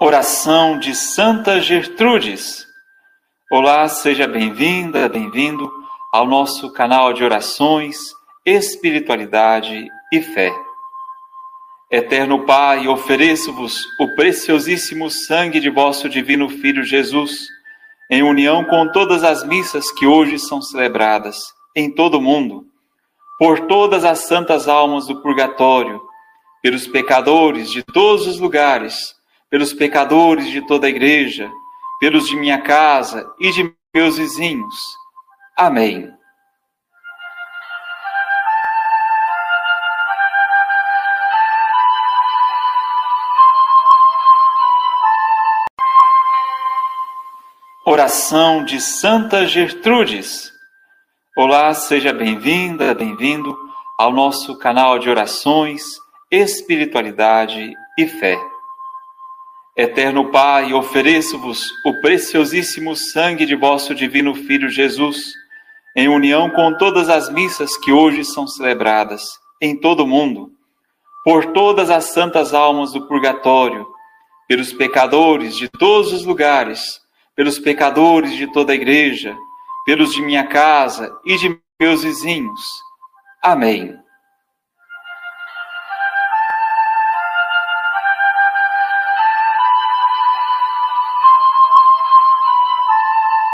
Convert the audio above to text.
Oração de Santa Gertrudes. Olá, seja bem-vinda, bem-vindo ao nosso canal de orações, espiritualidade e fé. Eterno Pai, ofereço-vos o preciosíssimo sangue de vosso divino Filho Jesus, em união com todas as missas que hoje são celebradas em todo o mundo, por todas as santas almas do purgatório, pelos pecadores de todos os lugares, pelos pecadores de toda a igreja, pelos de minha casa e de meus vizinhos. Amém. Oração de Santa Gertrudes. Olá, seja bem-vinda, bem-vindo ao nosso canal de orações, espiritualidade e fé. Eterno Pai, ofereço-vos o preciosíssimo sangue de vosso divino Filho Jesus, em união com todas as missas que hoje são celebradas em todo o mundo, por todas as santas almas do purgatório, pelos pecadores de todos os lugares, pelos pecadores de toda a igreja, pelos de minha casa e de meus vizinhos. Amém.